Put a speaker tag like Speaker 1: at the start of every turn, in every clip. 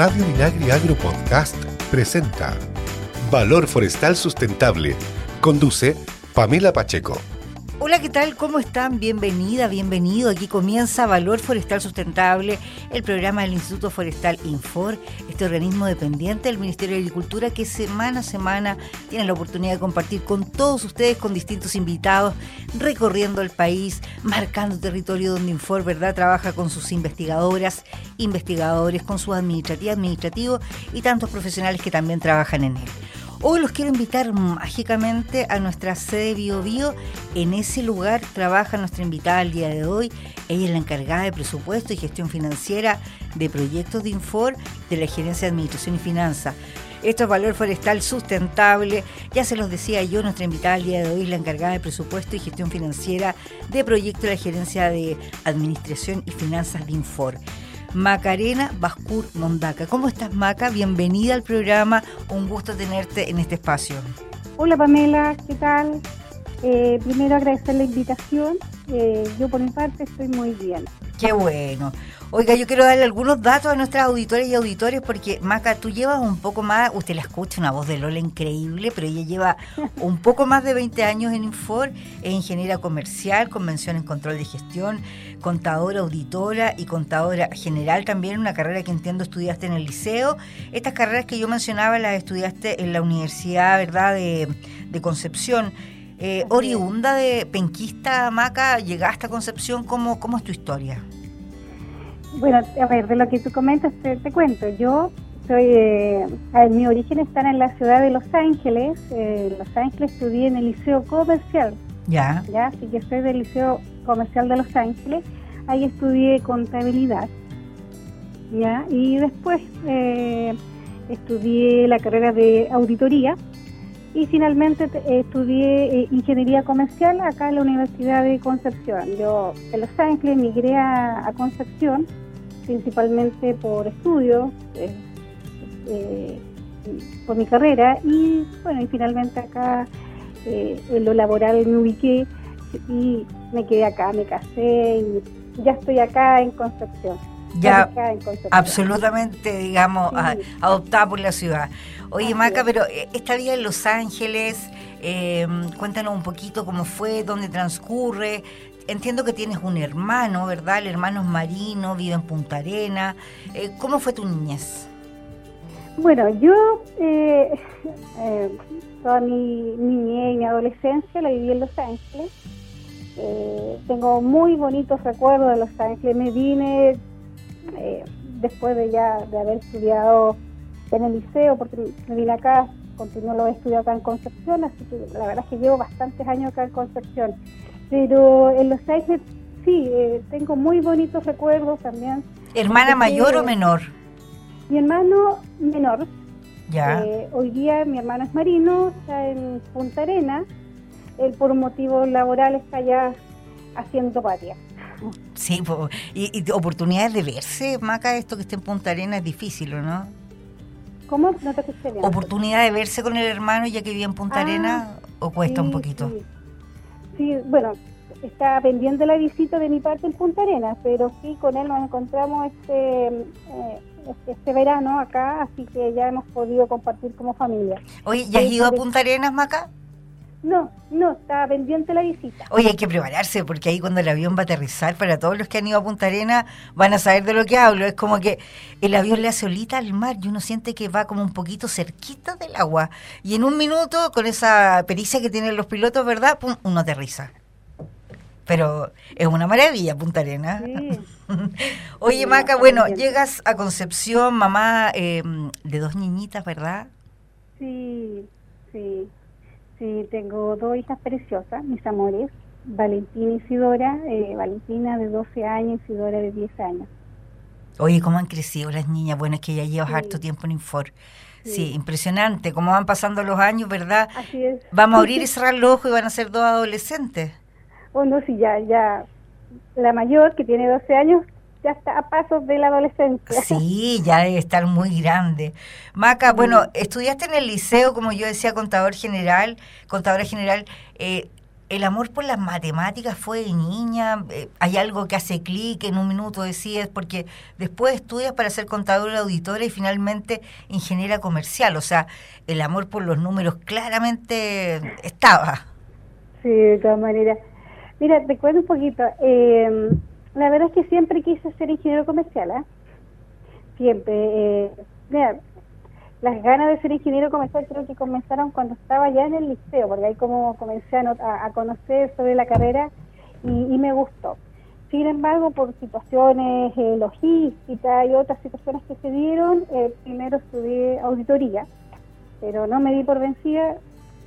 Speaker 1: Radio Minagri Agro Podcast presenta Valor Forestal Sustentable. Conduce Pamela Pacheco.
Speaker 2: Hola, ¿qué tal? ¿Cómo están? Bienvenida, bienvenido. Aquí comienza Valor Forestal Sustentable, el programa del Instituto Forestal Infor, este organismo dependiente del Ministerio de Agricultura que semana a semana tiene la oportunidad de compartir con todos ustedes, con distintos invitados, recorriendo el país, marcando territorio donde Infor, ¿verdad? Trabaja con sus investigadoras, investigadores, con sus administrativos, administrativos y tantos profesionales que también trabajan en él. Hoy los quiero invitar mágicamente a nuestra sede Bio Bio. En ese lugar trabaja nuestra invitada al día de hoy. Ella es la encargada de presupuesto y gestión financiera de proyectos de Infor de la Gerencia de Administración y Finanzas. Esto es Valor Forestal Sustentable. Ya se los decía yo, nuestra invitada al día de hoy es la encargada de presupuesto y gestión financiera de proyectos de la Gerencia de Administración y Finanzas de Infor. Macarena Bascur Mondaca. ¿Cómo estás, Maca? Bienvenida al programa. Un gusto tenerte en este espacio.
Speaker 3: Hola, Pamela. ¿Qué tal? Eh, primero agradecer la invitación. Eh, yo por mi parte estoy muy bien.
Speaker 2: Qué bueno. Oiga, yo quiero darle algunos datos a nuestras auditoras y auditores porque, Maca, tú llevas un poco más, usted la escucha, una voz de Lola increíble, pero ella lleva un poco más de 20 años en Infor, es ingeniera comercial, convención en control de gestión, contadora, auditora y contadora general también, una carrera que entiendo estudiaste en el liceo. Estas carreras que yo mencionaba las estudiaste en la Universidad, ¿verdad?, de, Concepción. Eh, oriunda de penquista, Maca, llegaste a Concepción, ¿cómo, cómo es tu historia?
Speaker 3: Bueno, a ver, de lo que tú comentas, te, cuento. Yo soy, eh, mi origen está en la ciudad de Los Ángeles. Eh, Los Ángeles estudié en el Liceo Comercial.
Speaker 2: Ya.
Speaker 3: Ya, así que soy del Liceo Comercial de Los Ángeles. Ahí estudié contabilidad. Ya, y después eh, estudié la carrera de auditoría y finalmente estudié ingeniería comercial acá en la Universidad de Concepción. Yo de Los Ángeles migré a Concepción principalmente por estudio, eh, eh, por mi carrera y bueno, y finalmente acá eh, en lo laboral me ubiqué y me quedé acá, me casé y ya estoy acá en Concepción.
Speaker 2: Ya, absolutamente, digamos, adoptada por la ciudad. Oye, Maca, pero esta vida en Los Ángeles, cuéntanos un poquito cómo fue, dónde transcurre, entiendo que tienes un hermano, ¿verdad? El hermano es marino, vive en Punta Arena. Eh, ¿Cómo fue tu niñez?
Speaker 3: Bueno, yo eh, eh, toda mi niñez y mi adolescencia la viví en Los Ángeles. tengo muy bonitos recuerdos de Los Ángeles. Me vine después de ya de haber estudiado en el liceo, porque me vine acá, continuo lo he estudiado acá en Concepción, así que la verdad es que llevo bastantes años acá en Concepción. Pero en Los Ángeles sí, eh, tengo muy bonitos recuerdos también.
Speaker 2: ¿Hermana mayor o menor?
Speaker 3: Mi hermano menor.
Speaker 2: Ya.
Speaker 3: Eh, hoy día mi hermano es marino, está en Punta Arena. Él por motivos laborales está allá haciendo patria.
Speaker 2: Sí, y, oportunidades de verse, Maca, esto que esté en Punta Arena es difícil, ¿o no?
Speaker 3: ¿Cómo? No te escuché bien.
Speaker 2: ¿Oportunidad de verse con el hermano ya que vive en Punta ah, Arena o cuesta un poquito?
Speaker 3: Sí sí, bueno, está pendiente la visita de mi parte en Punta Arenas, pero sí, con él nos encontramos este, eh, este, este, verano acá, así que ya hemos podido compartir como familia.
Speaker 2: Oye, ¿ya has ido a Punta Arenas, Maca?
Speaker 3: No, no, está pendiente la visita.
Speaker 2: Oye, hay que prepararse porque ahí cuando el avión va a aterrizar, para todos los que han ido a Punta Arenas van a saber de lo que hablo. Es como que el avión le hace olita al mar y uno siente que va como un poquito cerquita del agua. Y en un minuto, con esa pericia que tienen los pilotos, ¿verdad? Pum, uno aterriza. Pero es una maravilla Punta Arenas. Oye, Maca, bueno, llegas a Concepción, mamá eh, de dos niñitas, ¿verdad?
Speaker 3: Sí, sí. Sí, tengo dos hijas preciosas, mis amores, Valentina y Isidora, eh, Valentina de 12 años, y Isidora de 10 años.
Speaker 2: Oye, cómo han crecido las niñas, bueno, es que ya llevas harto tiempo en Infor. Sí. impresionante, cómo van pasando los años, ¿verdad?
Speaker 3: Así es.
Speaker 2: Vamos a abrir y cerrar los ojos y van a ser dos adolescentes.
Speaker 3: Bueno, sí, ya, ya, la mayor, que tiene 12 años, ya está a pasos de la adolescencia.
Speaker 2: Sí, ya debe estar muy grande. Maca, bueno, estudiaste en el liceo, como yo decía, contador general, contadora general. Eh, ¿El amor por las matemáticas fue de niña? Eh, ¿Hay algo que hace clic en un minuto, decías? Porque después estudias para ser contadora auditora y finalmente ingeniera comercial. O sea, el amor por los números claramente estaba.
Speaker 3: Sí, de todas maneras. Mira, te cuento un poquito. Eh, la verdad es que siempre quise ser ingeniero comercial, ¿eh? Siempre. Eh, las ganas de ser ingeniero comercial creo que comenzaron cuando estaba ya en el liceo, porque ahí como comencé a, conocer sobre la carrera y, me gustó. Sin embargo, por situaciones eh, logísticas y otras situaciones que se dieron, eh, primero estudié auditoría, pero no me di por vencida,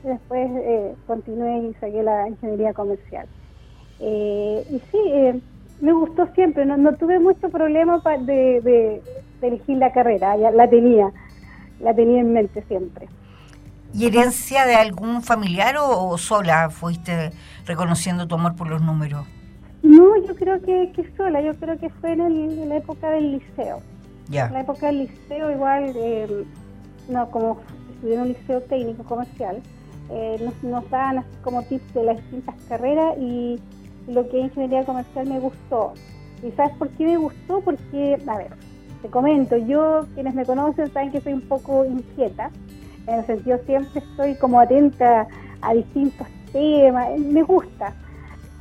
Speaker 3: después eh, continué y saqué la ingeniería comercial. Eh, y sí, me gustó siempre, no, tuve mucho problema de, de, elegir la carrera, ya la tenía la tenía en mente siempre.
Speaker 2: ¿Y herencia de algún familiar o, sola fuiste reconociendo tu amor por los números?
Speaker 3: No, yo creo que, sola, yo creo que fue en, la época del liceo.
Speaker 2: Ya.
Speaker 3: En la época del liceo igual, eh, no, como estudié en un liceo técnico comercial, eh, nos, nos daban como tips de las distintas carreras y lo que es ingeniería comercial me gustó. ¿Y sabes por qué me gustó? Porque, a ver, te comento, yo, quienes me conocen saben que soy un poco inquieta, en el sentido siempre estoy como atenta a distintos temas, me gusta.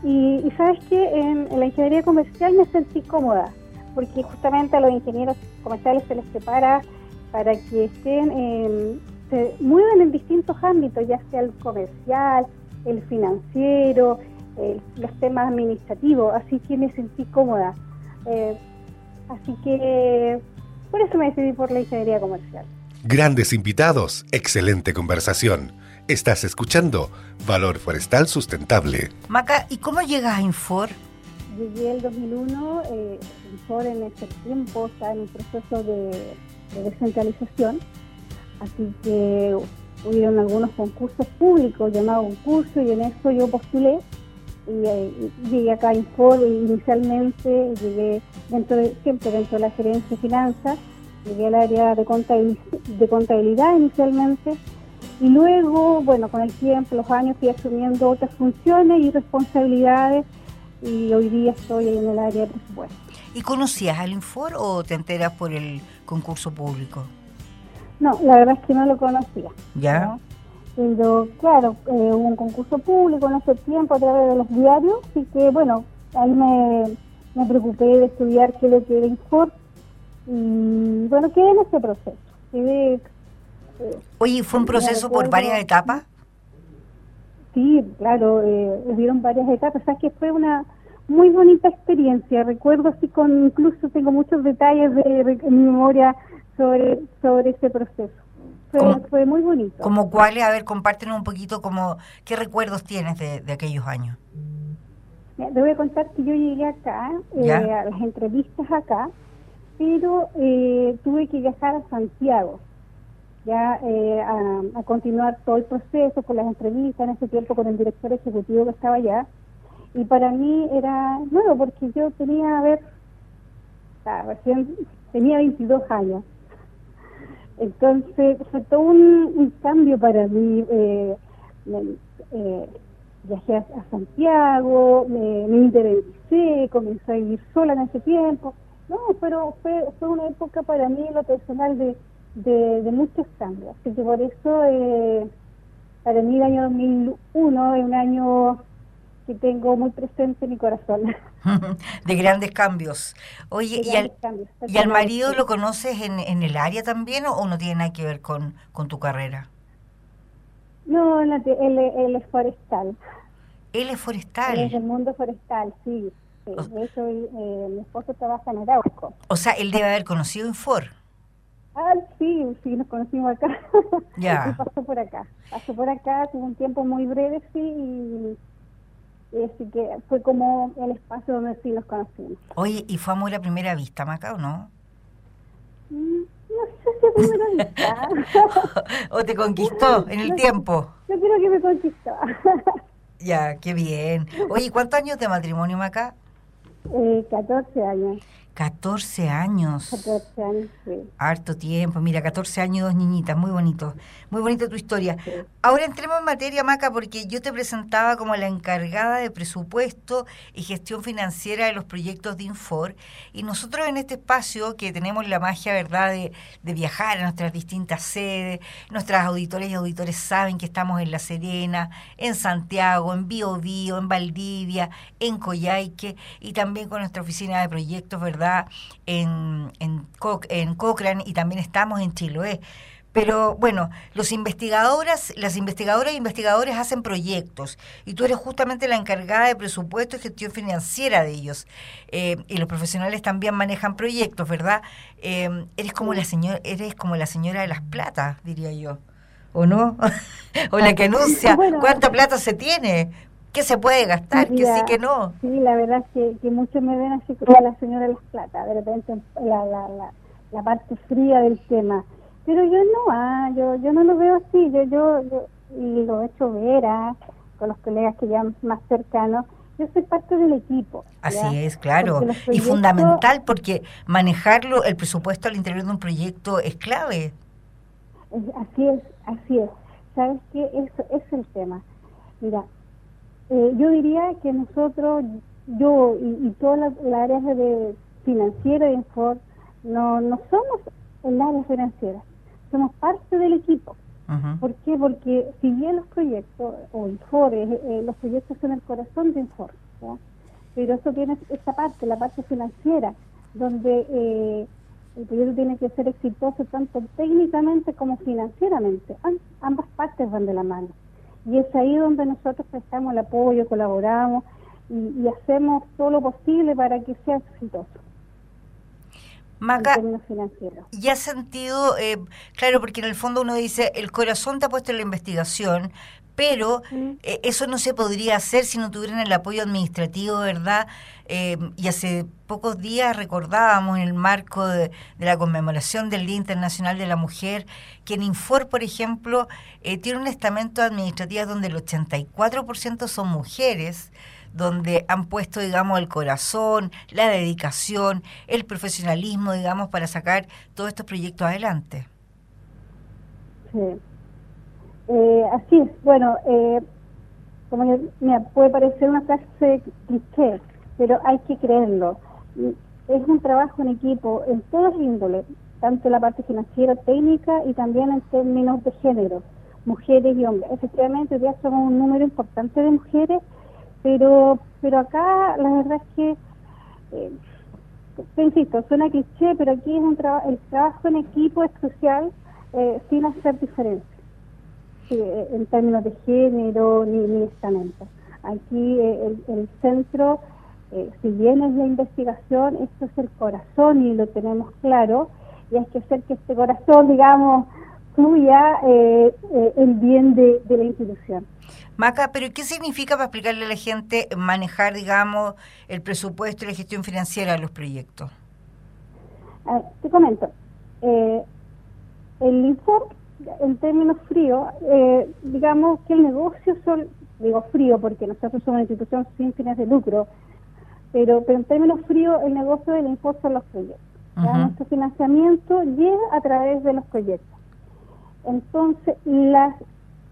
Speaker 3: Y, sabes que en, la ingeniería comercial me sentí cómoda, porque justamente a los ingenieros comerciales se les prepara para que estén, se muevan en distintos ámbitos, ya sea el comercial, el financiero, los temas administrativos, así que me sentí cómoda. Eh, Así que por eso me decidí por la ingeniería comercial.
Speaker 1: Grandes invitados, excelente conversación. Estás escuchando Valor Forestal Sustentable.
Speaker 2: Maca, ¿y cómo llegas a Infor?
Speaker 3: Llegué el 2001, eh, Infor en ese tiempo está en un proceso de, de descentralización, así que hubieron algunos concursos públicos llamados concurso y en eso yo postulé y, llegué acá a Infor inicialmente, llegué dentro de, siempre dentro de la gerencia de finanzas, llegué al área de contabilidad, de contabilidad inicialmente y luego, bueno, con el tiempo, los años fui asumiendo otras funciones y responsabilidades y hoy día estoy en el área de presupuesto.
Speaker 2: ¿Y conocías al Infor o te enteras por el concurso público?
Speaker 3: No, la verdad es que no lo conocía.
Speaker 2: ¿Ya?
Speaker 3: Pero claro, eh, hubo un concurso público en ese tiempo a través de los diarios, y que bueno, ahí me, me preocupé de estudiar qué es lo que era Infor y bueno, quedé en ese proceso.
Speaker 2: Quedé, eh, Oye, ¿fue un proceso por varias etapas?
Speaker 3: Sí, claro, eh, hubieron varias etapas, o que fue una muy bonita experiencia, recuerdo así con, incluso tengo muchos detalles de, de en mi memoria sobre, sobre ese proceso. Fue, muy bonito.
Speaker 2: ¿Como cuáles? A ver, compártenos un poquito como qué recuerdos tienes de, aquellos años.
Speaker 3: te voy a contar que yo llegué acá, eh, a las entrevistas acá, pero eh, tuve que viajar a Santiago, ya eh, a, continuar todo el proceso con las entrevistas, en ese tiempo con el director ejecutivo que estaba allá. Y para mí era nuevo porque yo tenía, a ver, recién tenía 22 años. Entonces fue todo un, cambio para mí. Eh, eh, viajé a, Santiago, me, me comencé a vivir sola en ese tiempo. No, pero fue, fue una época para mí, lo personal, de, de, muchos cambios. Así que por eso, eh, para mí el año 2001 es un año que tengo muy presente en mi corazón.
Speaker 2: de grandes cambios. Oye, ¿y, al, ¿y al marido lo conoces en, en el área también o, no tiene nada que ver con, con tu carrera?
Speaker 3: No, él, él, es forestal.
Speaker 2: ¿Él es forestal?
Speaker 3: Él es del mundo forestal, sí. De hecho, eh, mi esposo trabaja en Arauco.
Speaker 2: O sea, él debe haber conocido en FOR.
Speaker 3: Ah, sí, sí, nos conocimos acá.
Speaker 2: Ya.
Speaker 3: pasó por acá. Pasó por acá, tuvo un tiempo muy breve, sí, y Así que fue como el espacio donde sí nos conocimos.
Speaker 2: Oye, ¿y fue amor a primera vista, Maca, o no?
Speaker 3: Mm, no sé si a primera vista.
Speaker 2: ¿O te conquistó en el tiempo?
Speaker 3: Yo creo que me conquistó.
Speaker 2: ya, qué bien. Oye, ¿cuántos años de matrimonio, Maca?
Speaker 3: Eh, 14 años.
Speaker 2: 14 años.
Speaker 3: 14 años, sí.
Speaker 2: Harto tiempo. Mira, 14 años, dos niñitas. Muy bonito. Muy bonita tu historia. Ahora entremos en materia, Maca, porque yo te presentaba como la encargada de presupuesto y gestión financiera de los proyectos de Infor. Y nosotros en este espacio, que tenemos la magia, ¿verdad?, de, de viajar a nuestras distintas sedes, nuestras auditores y auditores saben que estamos en La Serena, en Santiago, en Bio Bio, en Valdivia, en Coyhaique y también con nuestra oficina de proyectos, ¿verdad? En, en, en Cochrane y también estamos en Chiloé. Pero bueno, los investigadoras, las investigadoras e investigadores hacen proyectos y tú eres justamente la encargada de presupuesto y gestión financiera de ellos. Eh, y los profesionales también manejan proyectos, ¿verdad? Eh, eres como la señora, eres como la señora de las platas, diría yo. ¿O no? o la que anuncia cuánta plata se tiene qué se puede gastar, que sí, que no.
Speaker 3: Sí, la verdad es que, muchos me ven así como la señora de las plata, de repente la, la, la, la parte fría del tema. Pero yo no, ah, yo, yo no lo veo así, yo, yo, y lo he hecho ver ah, con los colegas que ya más cercanos, yo soy parte del equipo.
Speaker 2: Así es, claro. Y fundamental porque manejarlo, el presupuesto al interior de un proyecto es clave.
Speaker 3: así es, así es. ¿Sabes qué? Eso es el tema. Mira, eh, yo diría que nosotros, yo y, todas las, áreas de financiera y Infor, no, no somos el área financiera, somos parte del equipo. ¿Por qué? Porque si bien los proyectos o Infor, eh, eh, los proyectos son el corazón de Infor, pero eso tiene esta parte, la parte financiera, donde el proyecto tiene que ser exitoso tanto técnicamente como financieramente. ambas partes van de la mano. Y es ahí donde nosotros prestamos el apoyo, colaboramos y, hacemos todo lo posible para que sea exitoso.
Speaker 2: Maca, ¿y has sentido, eh, claro, porque en el fondo uno dice, el corazón te ha puesto en la investigación, pero eh, eso no se podría hacer si no tuvieran el apoyo administrativo, ¿verdad? Eh, y hace pocos días recordábamos en el marco de, la conmemoración del Día Internacional de la Mujer que en Infor, por ejemplo, eh, tiene un estamento administrativo donde el 84% son mujeres, donde han puesto, digamos, el corazón, la dedicación, el profesionalismo, digamos, para sacar todos estos proyectos adelante.
Speaker 3: Sí. Eh, así es, bueno, eh, como me puede parecer una frase cliché, pero hay que creerlo. Es un trabajo en equipo en todas índoles, tanto la parte financiera, técnica y también en términos de género, mujeres y hombres. Efectivamente, ya somos un número importante de mujeres, pero pero acá la verdad es que, eh, insisto, suena cliché, pero aquí es un trabajo el trabajo en equipo es crucial eh, sin hacer diferencia en términos de género ni, ni estamento. Aquí eh, el, centro, eh, si bien es la investigación, esto es el corazón y lo tenemos claro, y hay que hacer que este corazón, digamos, fluya eh, el bien de, la institución.
Speaker 2: Maca, pero ¿qué significa para explicarle a la gente manejar, digamos, el presupuesto y la gestión financiera de los proyectos?
Speaker 3: te comento, el informe en términos fríos, eh, digamos que el negocio son, digo frío porque nosotros somos una institución sin fines de lucro, pero, pero en términos fríos el negocio del impuesto son los proyectos. Nuestro financiamiento llega a través de los proyectos. Entonces, las,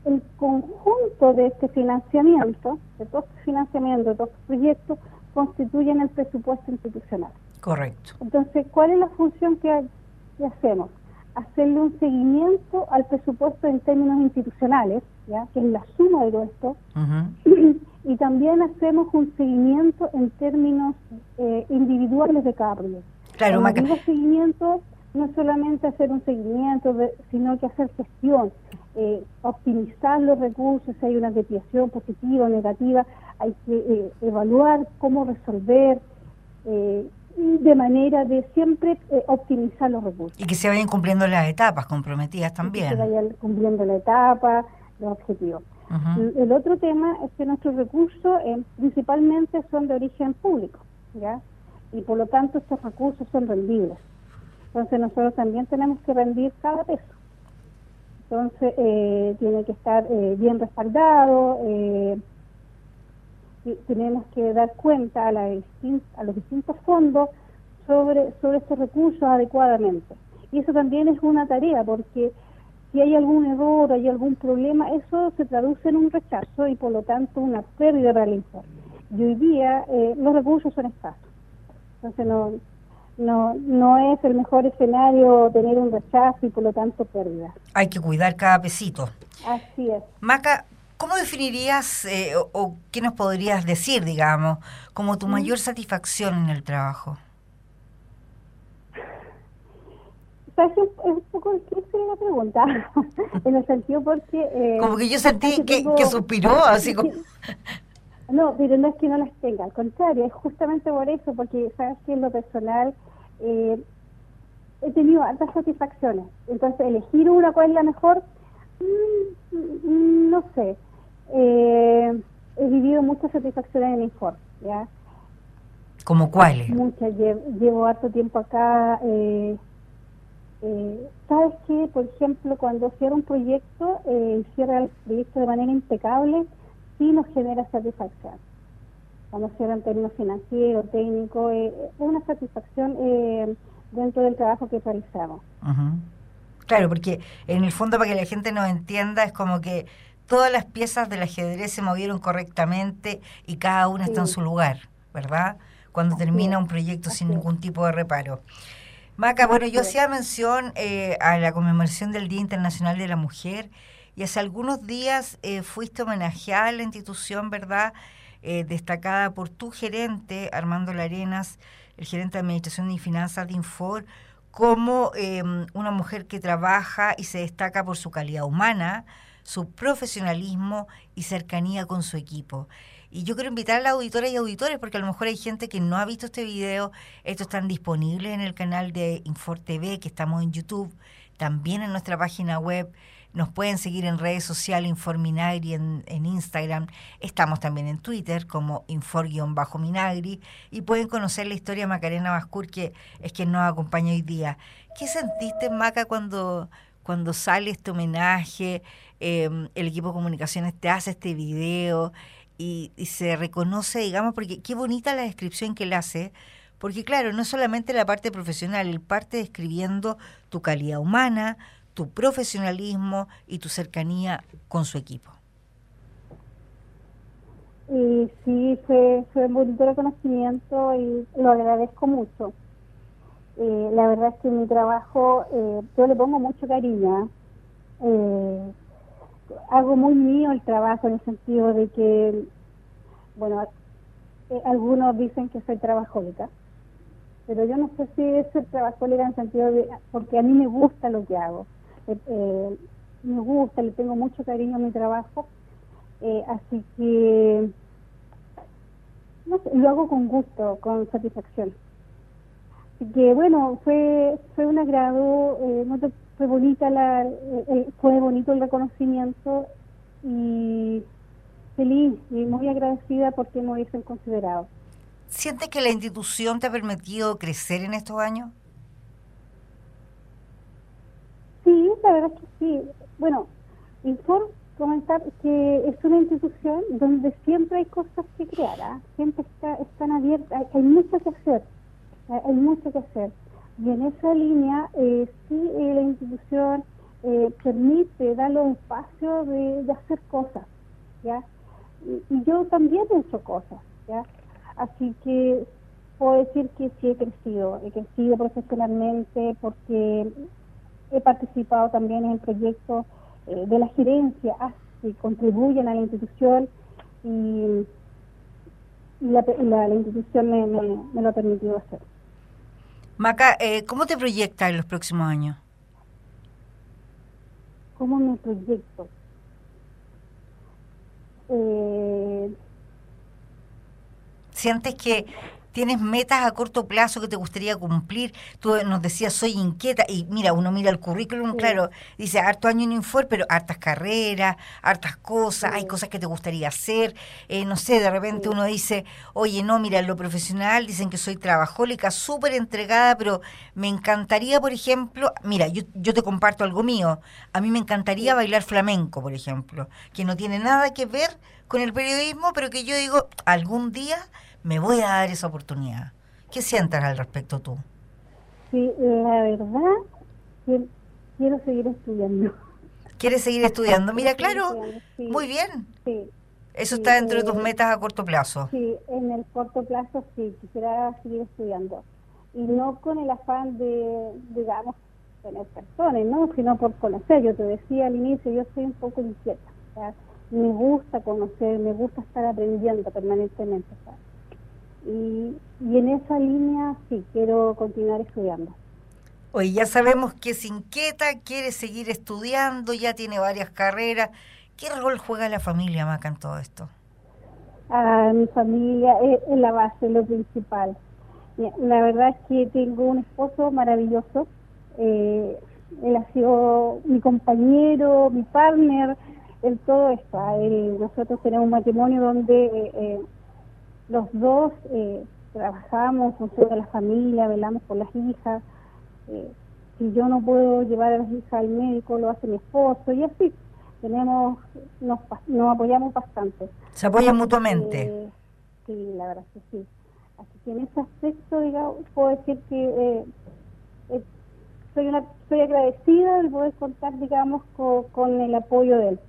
Speaker 3: el conjunto de este financiamiento, de todos estos financiamientos, de todos estos proyectos, constituyen el presupuesto institucional.
Speaker 2: Correcto.
Speaker 3: Entonces, ¿cuál es la función que, que hacemos? Hacerle un seguimiento al presupuesto en términos institucionales, ¿ya? que es la suma de todo esto, y también hacemos un seguimiento en términos eh, individuales de cada proyecto.
Speaker 2: Claro,
Speaker 3: Cuando digo seguimiento, no solamente hacer un seguimiento, sino que hacer gestión, eh, optimizar los recursos, si hay una desviación positiva o negativa, hay que eh, evaluar cómo resolver, eh, de manera de siempre eh, optimizar los recursos.
Speaker 2: Y que se vayan cumpliendo las etapas comprometidas también.
Speaker 3: que se vayan cumpliendo la etapa, los objetivos. El otro tema es que nuestros recursos eh, principalmente son de origen público, ¿ya? Y por lo tanto estos recursos son rendibles. Entonces nosotros también tenemos que rendir cada peso. Entonces eh, tiene que estar bien respaldado, tenemos que dar cuenta a, la a los distintos fondos sobre, sobre estos recursos adecuadamente. Y eso también es una tarea, porque si hay algún error, hay algún problema, eso se traduce en un rechazo y por lo tanto una pérdida de Y hoy día eh, los recursos son escasos. Entonces no, no, no es el mejor escenario tener un rechazo y por lo tanto pérdida.
Speaker 2: Hay que cuidar cada pesito.
Speaker 3: Así es.
Speaker 2: Maca, ¿cómo definirías eh, o, qué nos podrías decir, digamos, como tu mayor satisfacción en el trabajo?
Speaker 3: es un poco difícil la pregunta, en el sentido porque...
Speaker 2: Eh, como que yo sentí que, que, suspiró, así como...
Speaker 3: No, pero no es que no las tenga, al contrario, es justamente por eso, porque sabes que en lo personal eh, he tenido altas satisfacciones. Entonces, elegir una cuál es la mejor, mm, no sé. Eh, he vivido muchas satisfacciones en Infor, ¿ya?
Speaker 2: ¿Como cuáles?
Speaker 3: Muchas, llevo, harto tiempo acá. Eh, eh, ¿Sabes que, por ejemplo, cuando cierra un proyecto, eh, cierra el proyecto de manera impecable, sí nos genera satisfacción. Cuando cierra en términos financieros, técnicos, eh, es una satisfacción eh, dentro del trabajo que realizamos.
Speaker 2: Claro, porque en el fondo, para que la gente nos entienda, es como que todas las piezas del ajedrez se movieron correctamente y cada una está en su lugar, ¿verdad? Cuando termina un proyecto sin ningún tipo de reparo. Maca, bueno, yo hacía mención eh, a la conmemoración del Día Internacional de la Mujer y hace algunos días eh, fuiste homenajeada a la institución, ¿verdad? Eh, destacada por tu gerente, Armando Larenas, el gerente de Administración y Finanzas de Infor, como em, una mujer que trabaja y se destaca por su calidad humana, su profesionalismo y cercanía con su equipo. Y yo quiero invitar a las auditoras y auditores, porque a lo mejor hay gente que no ha visto este video. Estos están disponibles en el canal de Infor TV, que estamos en YouTube, también en nuestra página web. Nos pueden seguir en redes sociales, Informinagri en, en Instagram. Estamos también en Twitter como Infor-Minagri. Y pueden conocer la historia de Macarena Bascur, que es quien nos acompaña hoy día. ¿Qué sentiste, Maca, cuando, cuando sale este homenaje? Em, el equipo de comunicaciones te hace este video y, se reconoce, digamos, porque qué bonita la descripción que él hace, porque claro, no solamente la parte profesional, él parte describiendo tu calidad humana, tu profesionalismo y tu cercanía con su equipo.
Speaker 3: Y sí, fue, fue un bonito reconocimiento y lo agradezco mucho. Eh, la verdad es que mi trabajo, eh, yo le pongo mucho cariño. ¿eh? Hago muy mío el trabajo en el sentido de que, bueno, eh, algunos dicen que soy trabajólica, pero yo no sé si es ser trabajólica en el sentido de, porque a mí me gusta lo que hago, eh, eh, me gusta, le tengo mucho cariño a mi trabajo, así que no lo hago con gusto, con satisfacción. Así que bueno, fue fue un agrado, no te fue bonita la, fue bonito el reconocimiento y feliz y muy agradecida porque me hubiesen considerado.
Speaker 2: ¿Sientes que la institución te ha permitido crecer en estos años?
Speaker 3: Sí, la verdad es que sí. Bueno, informo comentar que es una institución donde siempre hay cosas que crear, ¿ah? siempre está, están abiertas, hay, hay mucho que hacer, hay mucho que hacer. Y en esa línea, eh, sí, eh, la institución eh, permite darle un espacio de, hacer cosas. Y, yo también he hecho cosas, ¿ya? Así que puedo decir que sí he crecido, he crecido profesionalmente porque he participado también en proyectos eh, de la gerencia que contribuyen a la institución y, la, la, institución me, me lo ha permitido hacer.
Speaker 2: Maca, eh, ¿cómo te proyectas en los próximos años?
Speaker 3: ¿Cómo me proyecto?
Speaker 2: Eh... ¿Sientes que tienes metas a corto plazo que te gustaría cumplir. Tú nos decías, soy inquieta. Y mira, uno mira el currículum, claro, dice harto año en Infor, pero hartas carreras, hartas cosas, hay cosas que te gustaría hacer. Eh, no sé, de repente uno dice, oye, no, mira, en lo profesional dicen que soy trabajólica, súper entregada, pero me encantaría, por ejemplo, mira, yo, yo te comparto algo mío. A mí me encantaría bailar flamenco, por ejemplo, que no tiene nada que ver con el periodismo, pero que yo digo, algún día me voy a dar esa oportunidad. ¿Qué sientas al respecto tú?
Speaker 3: Sí, la verdad, quiero seguir estudiando.
Speaker 2: ¿Quieres seguir estudiando? Mira, claro, muy bien. Sí. Eso está dentro de tus eh, metas a corto plazo.
Speaker 3: Sí, en el corto plazo sí, quisiera seguir estudiando. Y no con el afán de, digamos, tener personas, ¿no? Sino por conocer. Yo te decía al inicio, yo soy un poco inquieta. Me gusta conocer, me gusta estar aprendiendo permanentemente. Y, y en esa línea sí, quiero continuar estudiando.
Speaker 2: Oye, ya sabemos que es inquieta, quiere seguir estudiando, ya tiene varias carreras. ¿Qué rol juega la familia, Maca, en todo esto?
Speaker 3: Ah, mi familia es, la base, lo principal. La verdad es que tengo un esposo maravilloso. Eh, él ha sido mi compañero, mi partner en todo esto. Ah, nosotros tenemos un matrimonio donde eh, eh, los dos trabajamos, función de la familia, velamos por las hijas. si yo no puedo llevar a las hijas al médico, lo hace mi esposo y así tenemos nos, nos apoyamos bastante.
Speaker 2: ¿Se apoyan mutuamente?
Speaker 3: sí, la verdad que sí. Así que en ese aspecto, digamos, puedo decir que eh, eh, soy una soy agradecida de poder contar, digamos, con, el apoyo de él.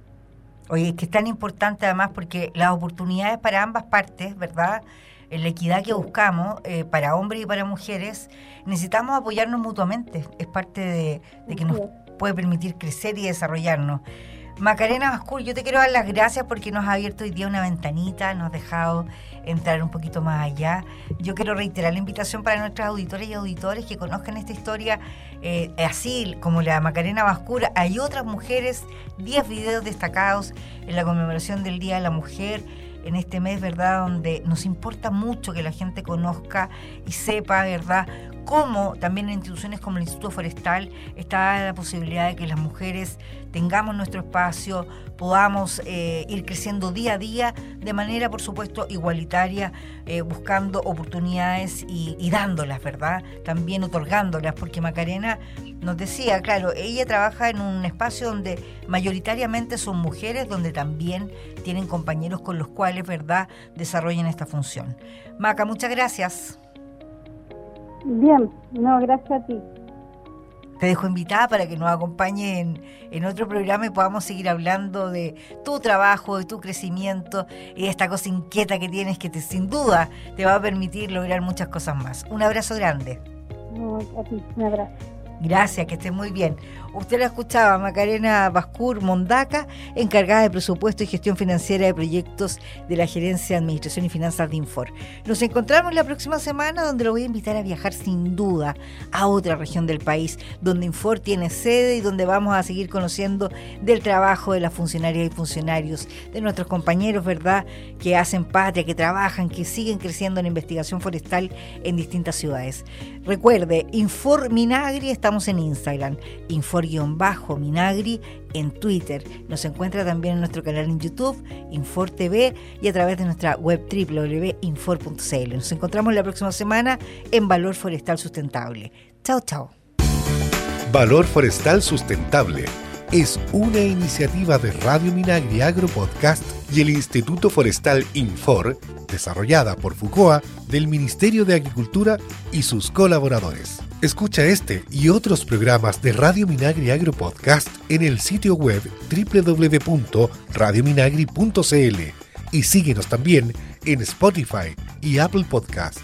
Speaker 2: Oye, es que es tan importante además porque las oportunidades para ambas partes, ¿verdad? En la equidad que buscamos eh, para hombres y para mujeres, necesitamos apoyarnos mutuamente. Es parte de, de que nos puede permitir crecer y desarrollarnos. Macarena Bascur, yo te quiero dar las gracias porque nos ha abierto hoy día una ventanita, nos ha dejado entrar un poquito más allá. Yo quiero reiterar la invitación para nuestras auditores y auditores que conozcan esta historia eh, así como la Macarena Bascur. Hay otras mujeres, 10 videos destacados en la conmemoración del Día de la Mujer en este mes, ¿verdad? Donde nos importa mucho que la gente conozca y sepa, ¿verdad? Cómo también en instituciones como el Instituto Forestal está la posibilidad de que las mujeres tengamos nuestro espacio, podamos eh, ir creciendo día a día de manera, por supuesto, igualitaria, eh, buscando oportunidades y, dándolas, ¿verdad? También otorgándolas, porque Macarena nos decía, claro, ella trabaja en un espacio donde mayoritariamente son mujeres, donde también tienen compañeros con los cuales, ¿verdad?, desarrollan esta función. Maca, muchas gracias.
Speaker 3: Bien, no, gracias a ti.
Speaker 2: Te dejo invitada para que nos acompañe en, en, otro programa y podamos seguir hablando de tu trabajo, de tu crecimiento y de esta cosa inquieta que tienes que te, sin duda te va a permitir lograr muchas cosas más. Un abrazo grande.
Speaker 3: a ti, un abrazo.
Speaker 2: Gracias, que esté muy bien. Usted la escuchaba, Macarena Bascur Mondaca, encargada de presupuesto y gestión financiera de proyectos de la Gerencia de Administración y Finanzas de Infor. Nos encontramos la próxima semana donde lo voy a invitar a viajar sin duda a otra región del país, donde Infor tiene sede y donde vamos a seguir conociendo del trabajo de las funcionarias y funcionarios, de nuestros compañeros, ¿verdad?, que hacen patria, que trabajan, que siguen creciendo en investigación forestal en distintas ciudades. Recuerde, Infor Minagri está en Instagram, Infor-Minagri en Twitter. Nos encuentra también en nuestro canal en YouTube, Infor TV, y a través de nuestra web www.infor.cl. Nos encontramos la próxima semana en Valor Forestal Sustentable. Chao, chao.
Speaker 1: Valor Forestal Sustentable es una iniciativa de Radio Minagri Agro Podcast y el Instituto Forestal Infor, desarrollada por FUCOA del Ministerio de Agricultura y sus colaboradores. Escucha este y otros programas de Radio Minagri Agro Podcast en el sitio web www.radiominagri.cl y síguenos también en Spotify y Apple Podcast.